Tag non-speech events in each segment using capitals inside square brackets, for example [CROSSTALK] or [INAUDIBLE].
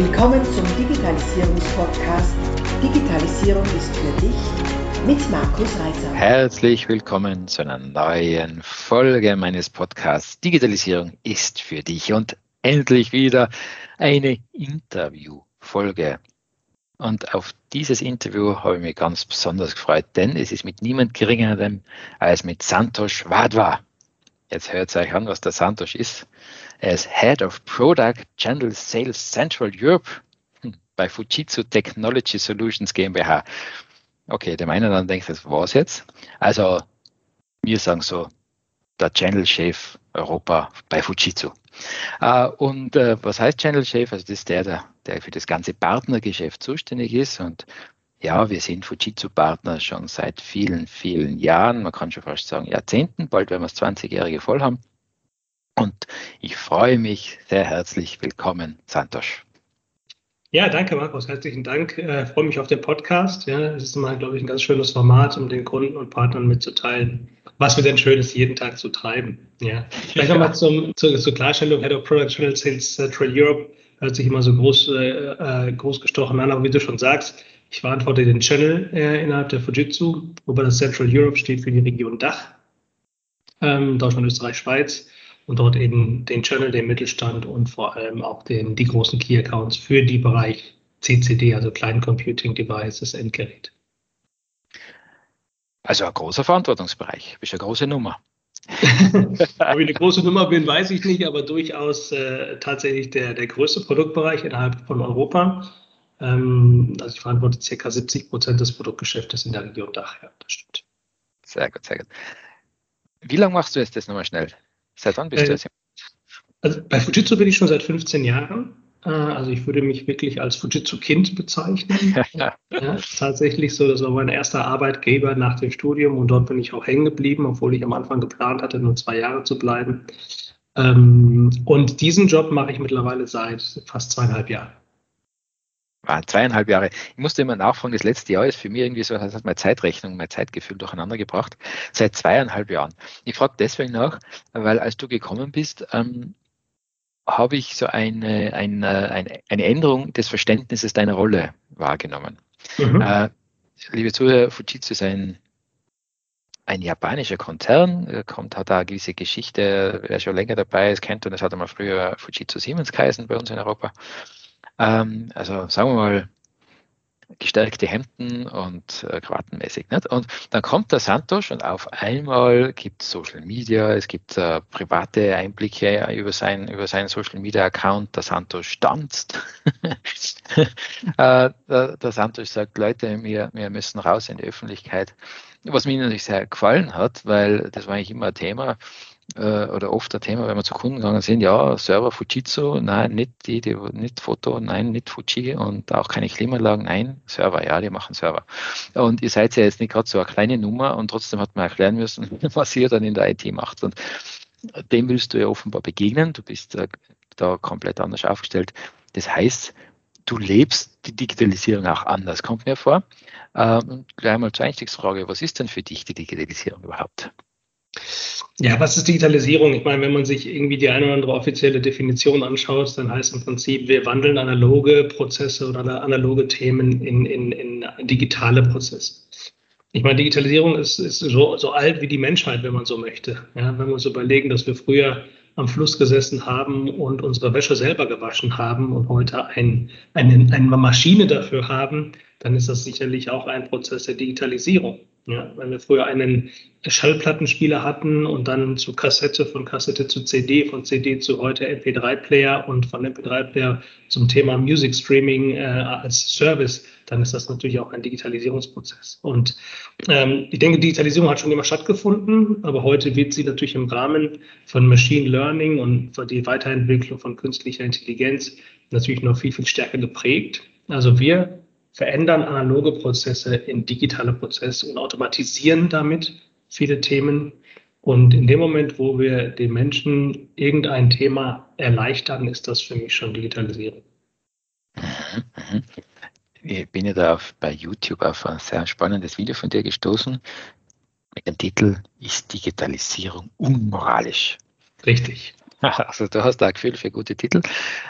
Willkommen zum Digitalisierungspodcast Digitalisierung ist für dich mit Markus Reiter. Herzlich willkommen zu einer neuen Folge meines Podcasts Digitalisierung ist für dich und endlich wieder eine Interviewfolge. Und auf dieses Interview habe ich mich ganz besonders gefreut, denn es ist mit niemand geringerem als mit Santosh Wadwa. Jetzt hört euch an, was der Santosh ist. Ist Head of Product General Sales Central Europe hm, bei Fujitsu Technology Solutions GmbH. Okay, dem einen dann denkt, das war's jetzt. Also, wir sagen so, der Channel Chef Europa bei Fujitsu. Uh, und uh, was heißt Channel Chef? Also das ist der, der, der für das ganze Partnergeschäft zuständig ist. Und ja, wir sind Fujitsu-Partner schon seit vielen, vielen Jahren, man kann schon fast sagen Jahrzehnten, bald werden wir das 20-jährige voll haben. Und ich freue mich sehr herzlich willkommen, Santosch. Ja, danke Markus, herzlichen Dank. Äh, freue mich auf den Podcast. Ja, es ist mal, glaube ich, ein ganz schönes Format, um den Kunden und Partnern mitzuteilen, was wir denn Schönes jeden Tag zu treiben. Ja. Vielleicht ja. nochmal [LAUGHS] zum, zur, zur Klarstellung, Head of Product Channel Sales Central Europe hört sich immer so groß, äh, äh, groß gestochen an, aber wie du schon sagst, ich verantworte den Channel äh, innerhalb der Fujitsu, wobei das Central Europe steht für die Region Dach, ähm, Deutschland, Österreich, Schweiz und dort eben den Channel, den Mittelstand und vor allem auch den, die großen Key Accounts für die Bereich CCD, also Client Computing Devices, Endgerät. Also ein großer Verantwortungsbereich, bist eine große Nummer. [LAUGHS] Ob ich eine große Nummer bin, weiß ich nicht, aber durchaus äh, tatsächlich der, der größte Produktbereich innerhalb von Europa. Ähm, also ich verantworte ca. 70 Prozent des Produktgeschäftes in der Region Dach. Ja, das stimmt. Sehr gut, sehr gut. Wie lange machst du jetzt das nochmal schnell? Seit wann bist äh, du jetzt? Also bei Fujitsu bin ich schon seit 15 Jahren. Äh, also ich würde mich wirklich als Fujitsu-Kind bezeichnen. [LAUGHS] ja, tatsächlich so, das war mein erster Arbeitgeber nach dem Studium und dort bin ich auch hängen geblieben, obwohl ich am Anfang geplant hatte, nur zwei Jahre zu bleiben. Ähm, und diesen Job mache ich mittlerweile seit fast zweieinhalb Jahren waren zweieinhalb Jahre. Ich musste immer nachfragen, das letzte Jahr ist für mich irgendwie so, das hat meine Zeitrechnung, mein Zeitgefühl durcheinander gebracht. Seit zweieinhalb Jahren. Ich frage deswegen nach, weil als du gekommen bist, ähm, habe ich so eine, eine, eine, eine Änderung des Verständnisses deiner Rolle wahrgenommen. Mhm. Äh, liebe Zuhörer, Fujitsu ist ein, ein japanischer Konzern, kommt, hat da eine gewisse Geschichte, wer schon länger dabei ist, kennt und es hat einmal früher Fujitsu Siemens geheißen bei uns in Europa. Ähm, also sagen wir mal, gestärkte Hemden und äh, Krawattenmäßig. Nicht? Und dann kommt der Santosch und auf einmal gibt es Social Media, es gibt äh, private Einblicke über, sein, über seinen Social Media Account. Der Santosch tanzt. [LAUGHS] äh, der, der Santosch sagt, Leute, wir, wir müssen raus in die Öffentlichkeit. Was mir natürlich sehr gefallen hat, weil das war eigentlich immer ein Thema äh, oder oft ein Thema, wenn wir zu Kunden gegangen sind, ja, Server Fujitsu, nein, nicht die, die, nicht Foto, nein, nicht Fuji und auch keine Klimaanlagen, nein, Server, ja, die machen Server. Und ihr seid ja jetzt nicht gerade so eine kleine Nummer und trotzdem hat man erklären müssen, [LAUGHS] was ihr dann in der IT macht. Und dem willst du ja offenbar begegnen, du bist da, da komplett anders aufgestellt. Das heißt, du lebst die Digitalisierung auch anders, kommt mir vor. Ähm, gleich mal zur Einstiegsfrage, was ist denn für dich die Digitalisierung überhaupt? Ja, was ist Digitalisierung? Ich meine, wenn man sich irgendwie die eine oder andere offizielle Definition anschaut, dann heißt im Prinzip, wir wandeln analoge Prozesse oder analoge Themen in, in, in digitale Prozesse. Ich meine, Digitalisierung ist, ist so, so alt wie die Menschheit, wenn man so möchte. Ja, wenn wir uns überlegen, dass wir früher am Fluss gesessen haben und unsere Wäsche selber gewaschen haben und heute ein, eine, eine Maschine dafür haben, dann ist das sicherlich auch ein Prozess der Digitalisierung. Ja, wenn wir früher einen Schallplattenspieler hatten und dann zu Kassette, von Kassette zu CD, von CD zu heute MP3-Player und von MP3-Player zum Thema Music Streaming äh, als Service, dann ist das natürlich auch ein Digitalisierungsprozess. Und ähm, ich denke, Digitalisierung hat schon immer stattgefunden, aber heute wird sie natürlich im Rahmen von Machine Learning und für die Weiterentwicklung von künstlicher Intelligenz natürlich noch viel, viel stärker geprägt. Also wir verändern analoge Prozesse in digitale Prozesse und automatisieren damit viele Themen. Und in dem Moment, wo wir den Menschen irgendein Thema erleichtern, ist das für mich schon Digitalisierung. Ich bin ja da auf, bei YouTube auf ein sehr spannendes Video von dir gestoßen mit dem Titel Ist Digitalisierung unmoralisch? Richtig. [LAUGHS] Also du hast da ein Gefühl für gute Titel.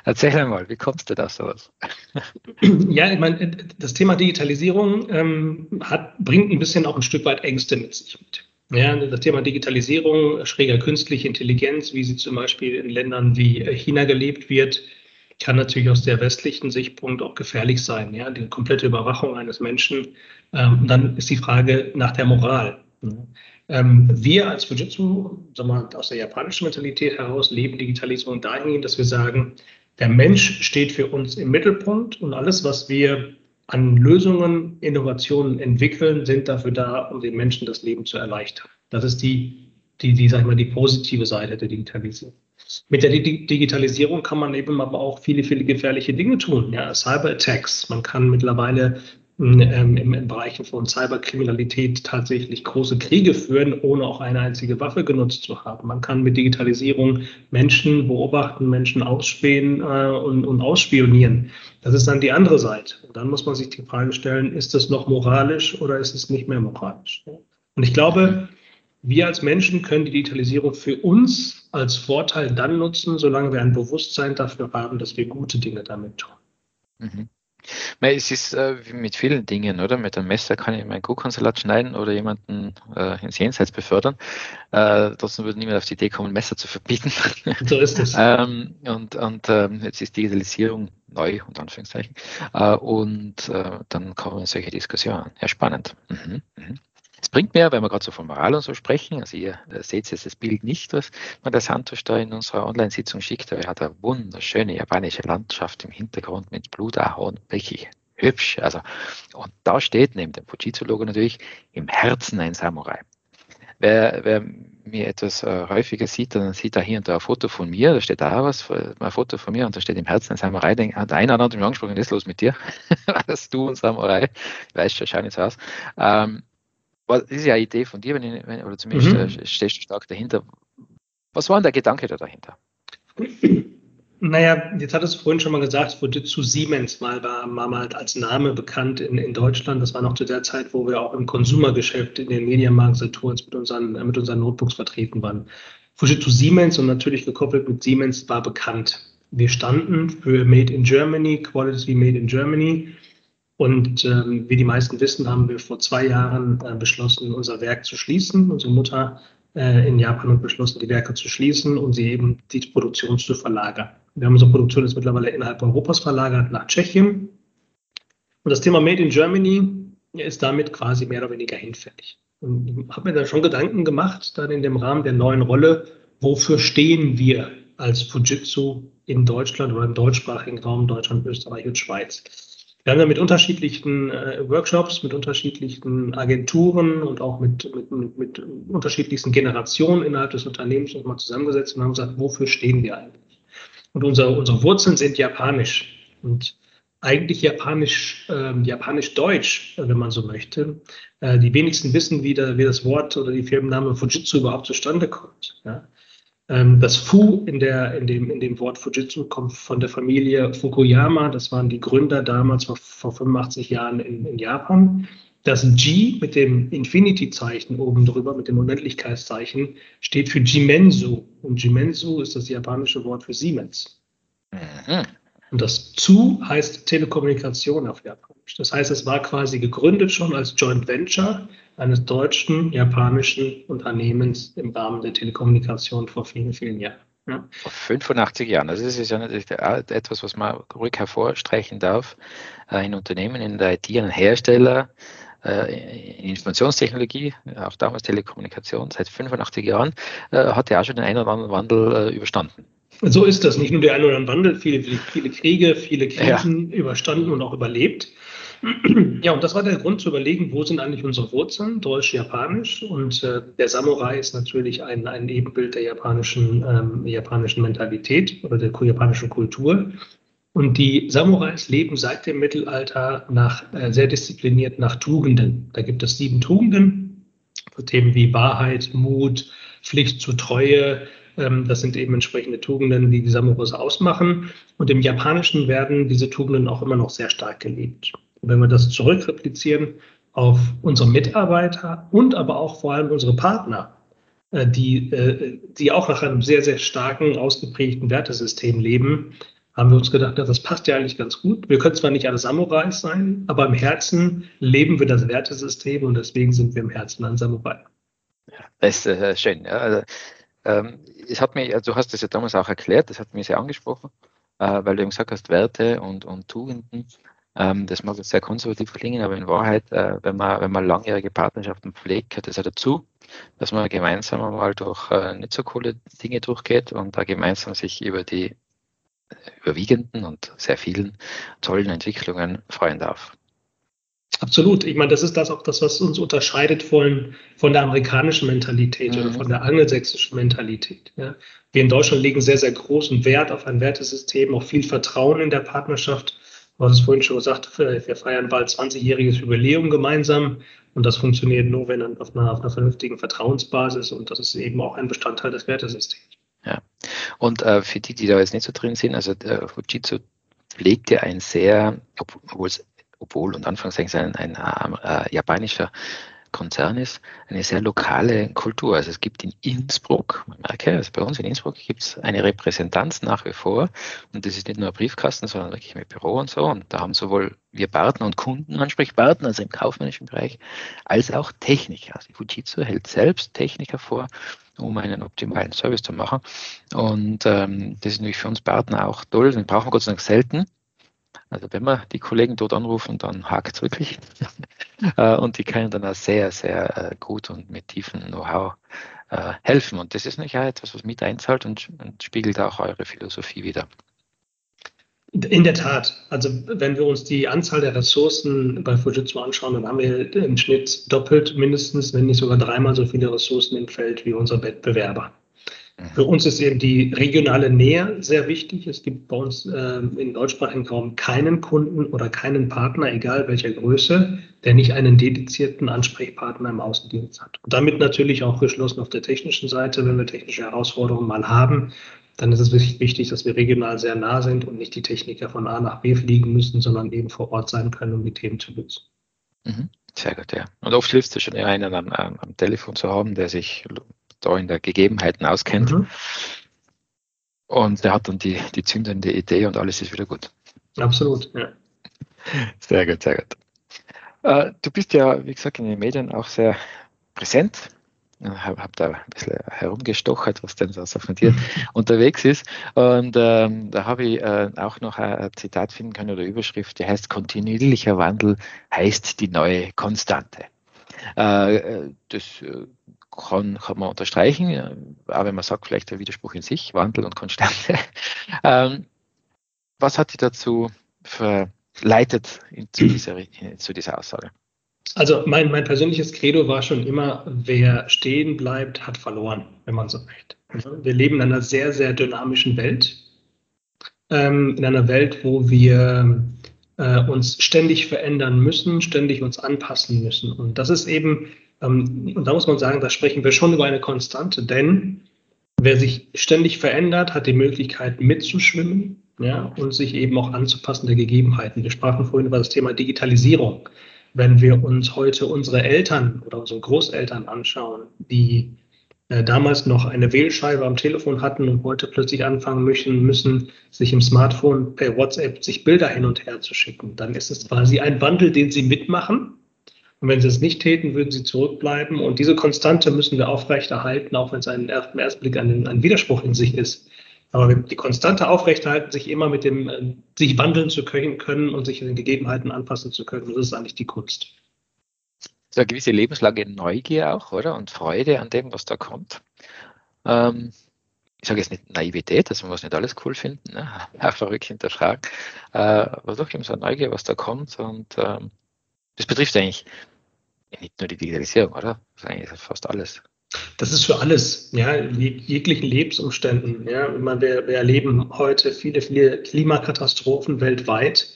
Erzähl mal, wie kommst du da sowas? [CLEARS THROAT] Ja, ich meine, das Thema Digitalisierung ähm, hat, bringt ein bisschen auch ein Stück weit Ängste mit sich mit. Ja, das Thema Digitalisierung, schräger künstliche Intelligenz, wie sie zum Beispiel in Ländern wie China gelebt wird, kann natürlich aus der westlichen Sichtpunkt auch gefährlich sein. Ja, die komplette Überwachung eines Menschen. Ähm, dann ist die Frage nach der Moral. Ähm, wir als Fujitsu, sagen wir, aus der japanischen Mentalität heraus, leben Digitalisierung dahingehend, dass wir sagen, der Mensch steht für uns im Mittelpunkt und alles, was wir an Lösungen, Innovationen entwickeln, sind dafür da, um den Menschen das Leben zu erleichtern. Das ist die, die, die, sag ich mal, die positive Seite der Digitalisierung. Mit der Digitalisierung kann man eben aber auch viele, viele gefährliche Dinge tun. Ja, Cyberattacks. Man kann mittlerweile ähm, im, Bereich von Cyberkriminalität tatsächlich große Kriege führen, ohne auch eine einzige Waffe genutzt zu haben. Man kann mit Digitalisierung Menschen beobachten, Menschen ausspähen äh, und, und ausspionieren. Das ist dann die andere Seite. Und dann muss man sich die Frage stellen, ist das noch moralisch oder ist es nicht mehr moralisch? Und ich glaube, wir als Menschen können die Digitalisierung für uns als Vorteil dann nutzen, solange wir ein Bewusstsein dafür haben, dass wir gute Dinge damit tun. Mhm. Es ist äh, wie mit vielen Dingen, oder? Mit einem Messer kann ich meinen Kuchensalat schneiden oder jemanden äh, ins Jenseits befördern. Äh, trotzdem würde niemand auf die Idee kommen, Messer zu verbieten. [LAUGHS] So ist es. ähm, und und ähm, jetzt ist Digitalisierung neu, unter Anführungszeichen. Äh, und äh, dann kommen solche Diskussionen. Ja, spannend. Mhm. Mhm. Es bringt mir, wenn wir gerade so von Moral und so sprechen, also ihr äh, seht jetzt das Bild nicht, was man der Santos da in unserer Online-Sitzung schickt, aber er hat eine wunderschöne japanische Landschaft im Hintergrund mit Blutahorn, wirklich hübsch. Also, und da steht neben dem Fujitsu-Logo natürlich im Herzen ein Samurai. Wer, wer mir etwas äh, häufiger sieht, dann sieht er hier und da ein Foto von mir, da steht da was, ein Foto von mir und da steht im Herzen ein Samurai. Denk, hat einer hat mich angesprochen, was ist los mit dir? [LAUGHS] Was du ein Samurai? Ich weiß schon, schau nicht so aus. Ähm, das ist ja eine Idee von dir, wenn ich, wenn, oder zumindest mhm. Äh, stehst du stark dahinter. Was war denn der Gedanke da dahinter? Naja, jetzt hat es vorhin schon mal gesagt, Fujitsu Siemens mal war, war mal als Name bekannt in, in Deutschland. Das war noch zu der Zeit, wo wir auch im Konsumergeschäft in den Medienmarkt Saturns mit unseren, mit unseren Notebooks vertreten waren. Fujitsu Siemens und natürlich gekoppelt mit Siemens war bekannt. Wir standen für Made in Germany, Quality Made in Germany. Und ähm, wie die meisten wissen, haben wir vor zwei Jahren äh, beschlossen, unser Werk zu schließen. Unsere Mutter äh, in Japan hat beschlossen, die Werke zu schließen und sie eben die Produktion zu verlagern. Wir haben unsere Produktion jetzt mittlerweile innerhalb Europas verlagert nach Tschechien. Und das Thema Made in Germany ist damit quasi mehr oder weniger hinfällig. Und ich habe mir da schon Gedanken gemacht, dann in dem Rahmen der neuen Rolle, wofür stehen wir als Fujitsu in Deutschland oder im deutschsprachigen Raum Deutschland, Österreich und Schweiz. Wir haben ja mit unterschiedlichen äh, Workshops, mit unterschiedlichen Agenturen und auch mit, mit, mit, unterschiedlichsten Generationen innerhalb des Unternehmens uns mal zusammengesetzt und haben gesagt, wofür stehen wir eigentlich? Und unser, unsere Wurzeln sind japanisch und eigentlich japanisch, äh, japanisch-deutsch, wenn man so möchte. Äh, die wenigsten wissen, wie, da, wie das Wort oder die Firmenname Fujitsu überhaupt zustande kommt. Ja? Ähm, das Fu in, der, in, dem, in dem Wort Fujitsu kommt von der Familie Fukuyama. Das waren die Gründer damals vor, vor 85 Jahren in, in Japan. Das G mit dem Infinity-Zeichen oben drüber, mit dem Unendlichkeitszeichen, steht für Jimensu. Und Jimensu ist das japanische Wort für Siemens. Mhm. Und das Zu heißt Telekommunikation auf Japanisch. Das heißt, es war quasi gegründet schon als Joint Venture eines deutschen, japanischen Unternehmens im Rahmen der Telekommunikation vor vielen, vielen Jahren. Ja. Vor 85 Jahren. Also das ist ja natürlich etwas, was man ruhig hervorstreichen darf. Ein Unternehmen in der IT, ein Hersteller äh, in Informationstechnologie, auch damals Telekommunikation, seit 85 Jahren, äh, hat ja auch schon den einen oder anderen Wandel äh, überstanden. So ist das. Nicht nur der ein oder andere Wandel, viele, viele, viele Kriege, viele Krisen ja. überstanden und auch überlebt. Ja, und das war der Grund zu überlegen, wo sind eigentlich unsere Wurzeln, deutsch-japanisch. Und äh, der Samurai ist natürlich ein, ein Ebenbild der japanischen, ähm, japanischen Mentalität oder der japanischen Kultur. Und die Samurais leben seit dem Mittelalter nach, äh, sehr diszipliniert nach Tugenden. Da gibt es sieben Tugenden, für Themen wie Wahrheit, Mut, Pflicht zur Treue, ähm, das sind eben entsprechende Tugenden, die die Samurais ausmachen. Und im Japanischen werden diese Tugenden auch immer noch sehr stark gelebt. Und wenn wir das zurückreplizieren auf unsere Mitarbeiter und aber auch vor allem unsere Partner, äh, die, äh, die auch nach einem sehr, sehr starken, ausgeprägten Wertesystem leben, haben wir uns gedacht, das passt ja eigentlich ganz gut. Wir können zwar nicht alle Samurais sein, aber im Herzen leben wir das Wertesystem und deswegen sind wir im Herzen ein Samurai. Das ist äh, schön. Ja. Also, ähm, es hat mich, also du hast das ja damals auch erklärt, das hat mich sehr angesprochen, äh, weil du eben gesagt hast, Werte und, und Tugenden. Ähm, das mag jetzt sehr konservativ klingen, aber in Wahrheit, äh, wenn, man, wenn man langjährige Partnerschaften pflegt, gehört das ja dazu, dass man gemeinsam mal durch äh, nicht so coole Dinge durchgeht und da gemeinsam sich über die überwiegenden und sehr vielen tollen Entwicklungen freuen darf. Absolut. Ich meine, das ist das auch das, was uns unterscheidet von, von der amerikanischen Mentalität mhm. oder von der angelsächsischen Mentalität. Ja. Wir in Deutschland legen sehr, sehr großen Wert auf ein Wertesystem, auch viel Vertrauen in der Partnerschaft. Du hast es vorhin schon gesagt, wir feiern bald 20-jähriges Jubiläum gemeinsam und das funktioniert nur, wenn auf einer, auf einer vernünftigen Vertrauensbasis und das ist eben auch ein Bestandteil des Wertesystems. Ja. Und äh, für die, die da jetzt nicht so drin sind, also der Fujitsu pflegt ja ein sehr, obwohl es obwohl und Anführungszeichen ein, ein äh, japanischer Konzern ist, eine sehr lokale Kultur. Also es gibt in Innsbruck, man merke, also bei uns in Innsbruck gibt es eine Repräsentanz nach wie vor. Und das ist nicht nur ein Briefkasten, sondern wirklich mit Büro und so. Und da haben sowohl wir Partner und Kunden Ansprechpartner, also im kaufmännischen Bereich, als auch Techniker. Also Fujitsu hält selbst Techniker vor, um einen optimalen Service zu machen. Und ähm, das ist natürlich für uns Partner auch toll, den brauchen wir Gott sei Dank selten, also wenn wir die Kollegen dort anrufen, dann hakt es wirklich. [LAUGHS] Äh, und die können dann auch sehr, sehr äh, gut und mit tiefem Know-how äh, helfen. Und das ist nicht etwas, was mit einzahlt und, und spiegelt auch eure Philosophie wieder. In der Tat. Also wenn wir uns die Anzahl der Ressourcen bei Fujitsu anschauen, dann haben wir im Schnitt doppelt mindestens, wenn nicht sogar dreimal so viele Ressourcen im Feld wie unsere Wettbewerber. Für uns ist eben die regionale Nähe sehr wichtig. Es gibt bei uns äh, im deutschsprachigen Raum keinen Kunden oder keinen Partner, egal welcher Größe, der nicht einen dedizierten Ansprechpartner im Außendienst hat. Und damit natürlich auch geschlossen auf der technischen Seite, wenn wir technische Herausforderungen mal haben, dann ist es wichtig, dass wir regional sehr nah sind und nicht die Techniker von A nach B fliegen müssen, sondern eben vor Ort sein können, um die Themen zu lösen. Mhm. Sehr gut, ja. Und oft hilft es schon, einen am, am Telefon zu haben, der sich da in der Gegebenheiten auskennt. Mhm. Und der hat dann die, die zündende Idee und alles ist wieder gut. Absolut, ja. Sehr gut, sehr gut. Äh, du bist ja, wie gesagt, in den Medien auch sehr präsent. Ich habe hab da ein bisschen herumgestochert, was denn so von dir [LAUGHS] unterwegs ist. Und ähm, da habe ich äh, auch noch ein Zitat finden können oder Überschrift, die heißt, kontinuierlicher Wandel heißt die neue Konstante. Äh, äh das äh, kann, kann man unterstreichen, auch wenn man sagt, vielleicht der Widerspruch in sich, Wandel und Konstante. [LAUGHS] ähm, was hat dich dazu verleitet zu [CLEARS THROAT] dieser, zu dieser Aussage? Also mein, mein persönliches Credo war schon immer, wer stehen bleibt, hat verloren, wenn man so möchte. Wir leben in einer sehr, sehr dynamischen Welt. Ähm, in einer Welt, wo wir äh, uns ständig verändern müssen, ständig uns anpassen müssen. Und das ist eben und da muss man sagen, da sprechen wir schon über eine Konstante, denn wer sich ständig verändert, hat die Möglichkeit mitzuschwimmen ja, und sich eben auch anzupassen der Gegebenheiten. Wir sprachen vorhin über das Thema Digitalisierung. Wenn wir uns heute unsere Eltern oder unsere Großeltern anschauen, die äh, damals noch eine Wählscheibe am Telefon hatten und heute plötzlich anfangen müssen, müssen, sich im Smartphone per WhatsApp sich Bilder hin und her zu schicken, dann ist es quasi ein Wandel, den sie mitmachen und wenn sie es nicht täten, würden sie zurückbleiben. Und diese Konstante müssen wir aufrechterhalten, auch wenn es einen, im ersten Blick ein, ein Widerspruch in sich ist. Aber die Konstante aufrechterhalten, sich immer mit dem, äh, sich wandeln zu können und sich den Gegebenheiten anpassen zu können, das ist eigentlich die Kunst. So eine gewisse lebenslange Neugier auch, oder? Und Freude an dem, was da kommt. Ähm, ich sage jetzt nicht Naivität, dass man was nicht alles cool finden, ne? [LAUGHS] verrückt hinterfragen, äh, aber doch eben so eine Neugier, was da kommt und ähm, das betrifft eigentlich nicht nur die Digitalisierung, oder? Das ist eigentlich fast alles. Das ist für alles, ja, jeglichen Lebensumständen. Ja, meine, wir, wir erleben heute viele, viele Klimakatastrophen weltweit.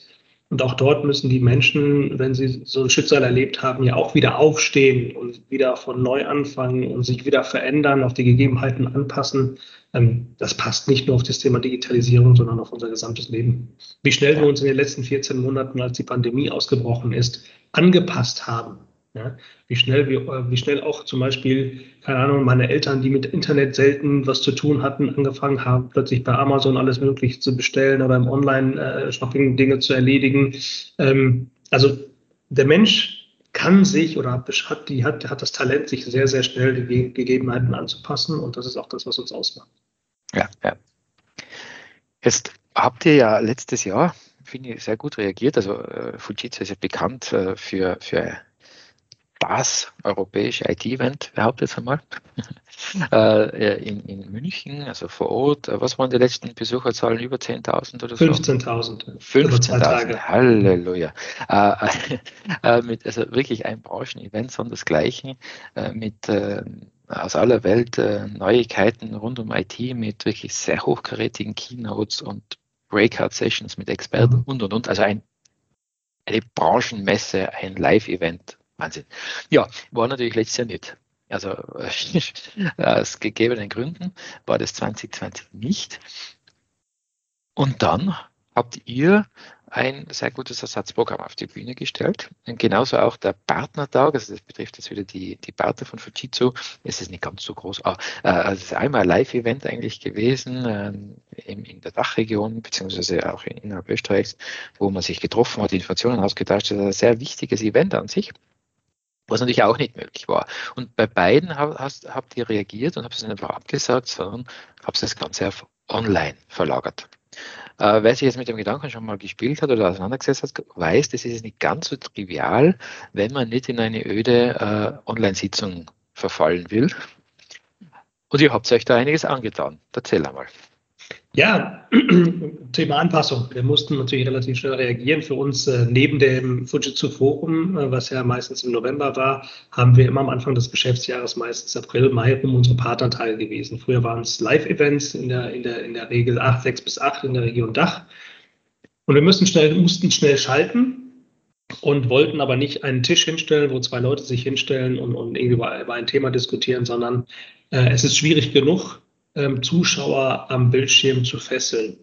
Und auch dort müssen die Menschen, wenn sie so ein Schicksal erlebt haben, ja auch wieder aufstehen und wieder von neu anfangen und sich wieder verändern, auf die Gegebenheiten anpassen. Ähm, das passt nicht nur auf das Thema Digitalisierung, sondern auf unser gesamtes Leben. Wie schnell wir uns in den letzten 14 Monaten, als die Pandemie ausgebrochen ist, angepasst haben. Ja, wie schnell, wie, äh, wie schnell auch zum Beispiel, keine Ahnung, meine Eltern, die mit Internet selten was zu tun hatten, angefangen haben, plötzlich bei Amazon alles Mögliche zu bestellen oder im Online-Shopping Dinge zu erledigen. Ähm, also der Mensch kann sich oder hat, die, hat, hat das Talent, sich sehr, sehr schnell den Gegebenheiten anzupassen und das ist auch das, was uns ausmacht. Ja, ja. Jetzt habt ihr ja letztes Jahr, finde ich, sehr gut reagiert. Also äh, Fujitsu ist ja bekannt äh, für, für das europäische IT-Event, behauptet jetzt einmal, [LAUGHS] äh, in, in München, also vor Ort. Was waren die letzten Besucherzahlen? Über 10.000 oder so? 15.000. 15.000, Halleluja. Äh, [LAUGHS] äh, mit, also wirklich ein Branchen-Event, sondern das Gleiche, äh, mit äh, aus aller Welt äh, Neuigkeiten rund um IT, mit wirklich sehr hochkarätigen Keynotes und Breakout-Sessions mit Experten mhm. und, und, und. Also ein, eine Branchenmesse, ein Live-Event Wahnsinn. Ja, war natürlich letztes Jahr nicht. Also [LAUGHS] aus gegebenen Gründen war das 2020 nicht. Und dann habt ihr ein sehr gutes Ersatzprogramm auf die Bühne gestellt. Und genauso auch der Partnertag, also das betrifft jetzt wieder die, die Partner von Fujitsu. Es ist nicht ganz so groß, aber äh, also es ist einmal ein Live-Event eigentlich gewesen äh, in, in der Dachregion, beziehungsweise auch innerhalb Österreichs, wo man sich getroffen hat, Informationen ausgetauscht hat. Ein sehr wichtiges Event an sich was natürlich auch nicht möglich war. Und bei beiden hast, habt ihr reagiert und habt es nicht einfach abgesagt, sondern habt das Ganze auf online verlagert. Äh, wer sich jetzt mit dem Gedanken schon mal gespielt hat oder auseinandergesetzt hat, weiß, das ist nicht ganz so trivial, wenn man nicht in eine öde äh, Online-Sitzung verfallen will. Und ihr habt euch da einiges angetan. Erzähl einmal. Ja, [CLEARS THROAT] Thema Anpassung. Wir mussten natürlich relativ schnell reagieren. Für uns äh, neben dem Fujitsu Forum, äh, was ja meistens im November war, haben wir immer am Anfang des Geschäftsjahres, meistens April, Mai, um unsere Partnertage gewesen. Früher waren es Live-Events in der, in, der, in der Regel 8, 6 bis 8 in der Region Dach. Und wir mussten schnell, mussten schnell schalten und wollten aber nicht einen Tisch hinstellen, wo zwei Leute sich hinstellen und, und irgendwie über, über ein Thema diskutieren, sondern äh, es ist schwierig genug, ähm, Zuschauer am Bildschirm zu fesseln.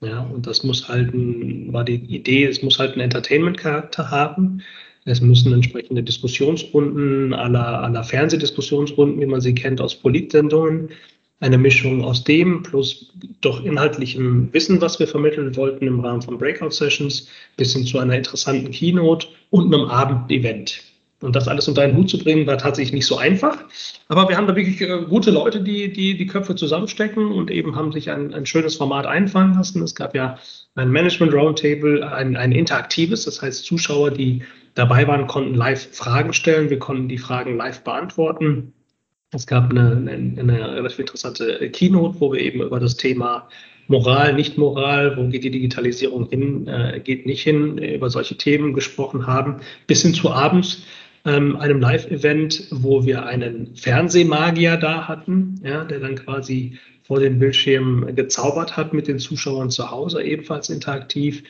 Ja, und das muss halt ein, war die Idee, es muss halt einen Entertainment-Charakter haben. Es müssen entsprechende Diskussionsrunden aller, aller Fernsehdiskussionsrunden, wie man sie kennt, aus Politsendungen, eine Mischung aus dem plus doch inhaltlichem Wissen, was wir vermitteln wollten im Rahmen von Breakout-Sessions, bis hin zu einer interessanten Keynote und einem Abendevent. Und das alles unter einen Hut zu bringen, war tatsächlich nicht so einfach. Aber wir haben da wirklich äh, gute Leute, die, die die Köpfe zusammenstecken und eben haben sich ein, ein schönes Format einfallen lassen. Es gab ja ein Management Roundtable, ein, ein interaktives, das heißt Zuschauer, die dabei waren, konnten live Fragen stellen. Wir konnten die Fragen live beantworten. Es gab eine, eine, eine relativ interessante Keynote, wo wir eben über das Thema Moral, Nicht-Moral, wo geht die Digitalisierung hin, äh, geht nicht hin, über solche Themen gesprochen haben, bis hin zu abends ähm, einem Live-Event, wo wir einen Fernsehmagier da hatten, ja, der dann quasi vor dem Bildschirm gezaubert hat mit den Zuschauern zu Hause, ebenfalls interaktiv.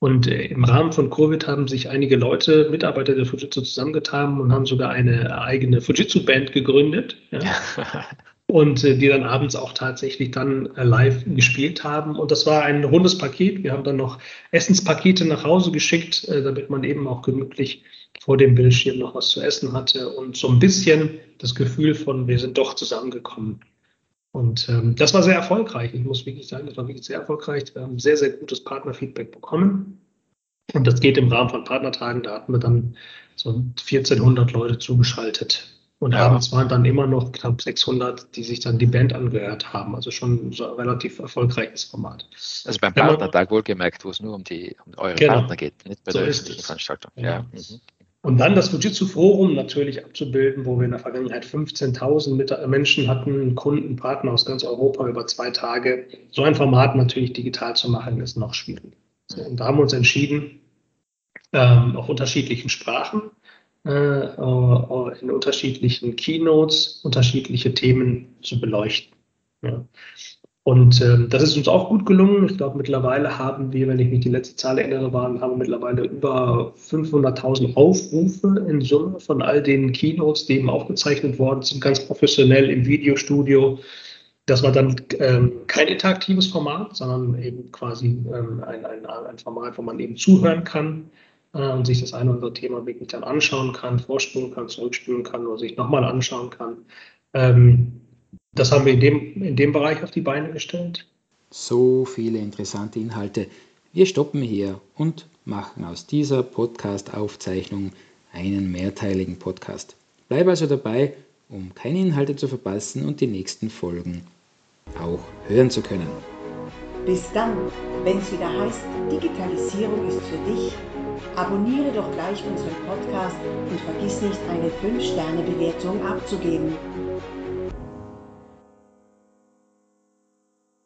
Und äh, im Rahmen von Covid haben sich einige Leute, Mitarbeiter der Fujitsu zusammengetan und haben sogar eine eigene Fujitsu-Band gegründet. Ja. [LAUGHS] und äh, die dann abends auch tatsächlich dann äh, live gespielt haben. Und das war ein rundes Paket. Wir haben dann noch Essenspakete nach Hause geschickt, äh, damit man eben auch gemütlich vor dem Bildschirm noch was zu essen hatte und so ein bisschen das Gefühl von, wir sind doch zusammengekommen. Und ähm, das war sehr erfolgreich. Ich muss wirklich sagen, das war wirklich sehr erfolgreich. Wir haben sehr, sehr gutes Partnerfeedback bekommen. Und das geht im Rahmen von Partnertagen. Da hatten wir dann so 1400 Leute zugeschaltet. Und ja. abends waren dann immer noch knapp 600, die sich dann die Band angehört haben. Also schon so ein relativ erfolgreiches Format. Also beim Partnertag wohlgemerkt, wo es nur um die um eure genau. Partner geht, nicht bei so der öffentlichen Veranstaltung. Ja. ja. Mhm. Und dann das Fujitsu-Forum natürlich abzubilden, wo wir in der Vergangenheit 15.000 Menschen hatten, Kunden, Partner aus ganz Europa über zwei Tage. So ein Format natürlich digital zu machen, ist noch schwierig. So, und da haben wir uns entschieden, ähm, auf unterschiedlichen Sprachen, in unterschiedlichen Keynotes, unterschiedliche Themen zu beleuchten. Ja. Und ähm, das ist uns auch gut gelungen. Ich glaube, mittlerweile haben wir, wenn ich mich die letzte Zahl erinnere, waren, haben wir mittlerweile über 500.000 Aufrufe in Summe von all den Keynotes, die eben aufgezeichnet worden sind, ganz professionell im Videostudio. Das war dann ähm, kein interaktives Format, sondern eben quasi ähm, ein, ein, ein Format, wo man eben zuhören kann. Äh, und sich das eine oder andere Thema wirklich dann anschauen kann, vorspülen kann, zurückspülen kann oder sich nochmal anschauen kann. Ähm, das haben wir in dem, in dem Bereich auf die Beine gestellt. So viele interessante Inhalte. Wir stoppen hier und machen aus dieser Podcast-Aufzeichnung einen mehrteiligen Podcast. Bleib also dabei, um keine Inhalte zu verpassen und die nächsten Folgen auch hören zu können. Bis dann, wenn es wieder heißt, Digitalisierung ist für dich, abonniere doch gleich unseren Podcast und vergiss nicht, eine 5-Sterne-Bewertung abzugeben.